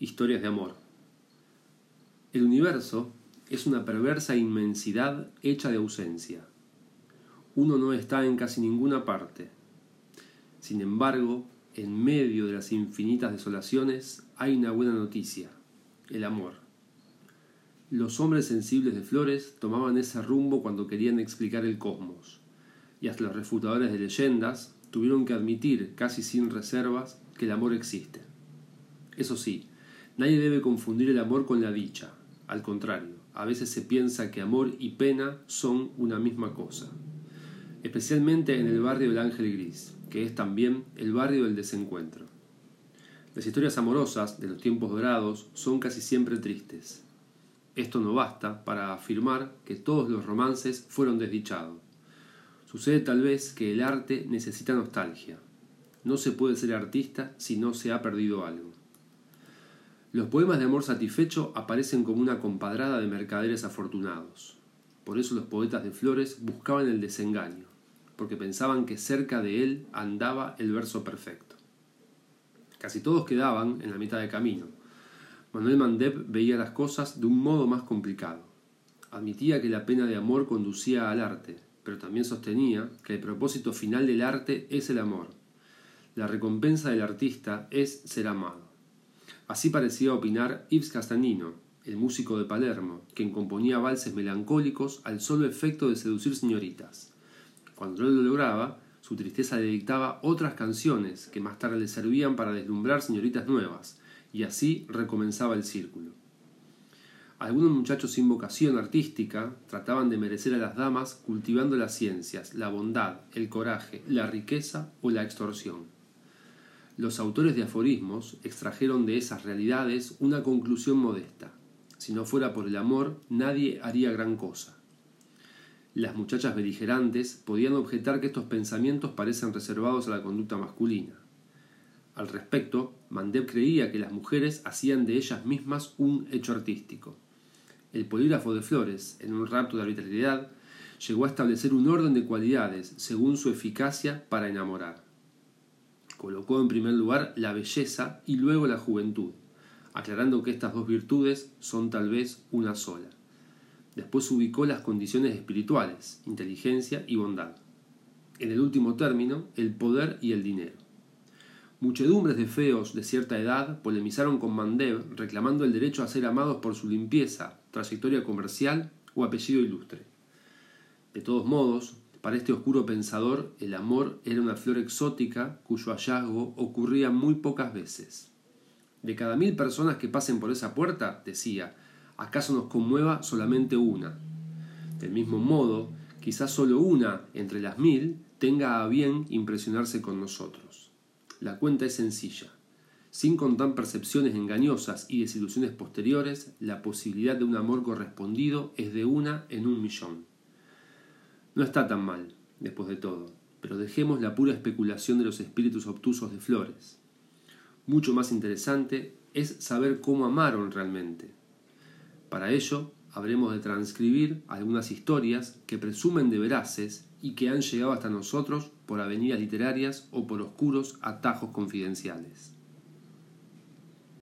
Historias de amor. El universo es una perversa inmensidad hecha de ausencia. Uno no está en casi ninguna parte. Sin embargo, en medio de las infinitas desolaciones hay una buena noticia, el amor. Los hombres sensibles de flores tomaban ese rumbo cuando querían explicar el cosmos, y hasta los refutadores de leyendas tuvieron que admitir, casi sin reservas, que el amor existe. Eso sí, Nadie debe confundir el amor con la dicha. Al contrario, a veces se piensa que amor y pena son una misma cosa. Especialmente en el barrio del Ángel Gris, que es también el barrio del desencuentro. Las historias amorosas de los tiempos dorados son casi siempre tristes. Esto no basta para afirmar que todos los romances fueron desdichados. Sucede tal vez que el arte necesita nostalgia. No se puede ser artista si no se ha perdido algo. Los poemas de amor satisfecho aparecen como una compadrada de mercaderes afortunados. Por eso los poetas de flores buscaban el desengaño, porque pensaban que cerca de él andaba el verso perfecto. Casi todos quedaban en la mitad de camino. Manuel Mandeb veía las cosas de un modo más complicado. Admitía que la pena de amor conducía al arte, pero también sostenía que el propósito final del arte es el amor. La recompensa del artista es ser amado. Así parecía opinar Yves Castanino, el músico de Palermo, quien componía valses melancólicos al solo efecto de seducir señoritas. Cuando no lo lograba, su tristeza le dictaba otras canciones que más tarde le servían para deslumbrar señoritas nuevas, y así recomenzaba el círculo. Algunos muchachos sin vocación artística trataban de merecer a las damas cultivando las ciencias, la bondad, el coraje, la riqueza o la extorsión. Los autores de aforismos extrajeron de esas realidades una conclusión modesta. Si no fuera por el amor, nadie haría gran cosa. Las muchachas beligerantes podían objetar que estos pensamientos parecen reservados a la conducta masculina. Al respecto, Mandeb creía que las mujeres hacían de ellas mismas un hecho artístico. El polígrafo de Flores, en un rapto de arbitrariedad, llegó a establecer un orden de cualidades según su eficacia para enamorar colocó en primer lugar la belleza y luego la juventud, aclarando que estas dos virtudes son tal vez una sola. Después ubicó las condiciones espirituales, inteligencia y bondad. En el último término, el poder y el dinero. Muchedumbres de feos de cierta edad polemizaron con Mandev reclamando el derecho a ser amados por su limpieza, trayectoria comercial o apellido ilustre. De todos modos, para este oscuro pensador, el amor era una flor exótica cuyo hallazgo ocurría muy pocas veces. De cada mil personas que pasen por esa puerta, decía, ¿acaso nos conmueva solamente una? Del mismo modo, quizás solo una entre las mil tenga a bien impresionarse con nosotros. La cuenta es sencilla. Sin contar percepciones engañosas y desilusiones posteriores, la posibilidad de un amor correspondido es de una en un millón. No está tan mal, después de todo, pero dejemos la pura especulación de los espíritus obtusos de flores. Mucho más interesante es saber cómo amaron realmente. Para ello, habremos de transcribir algunas historias que presumen de veraces y que han llegado hasta nosotros por avenidas literarias o por oscuros atajos confidenciales.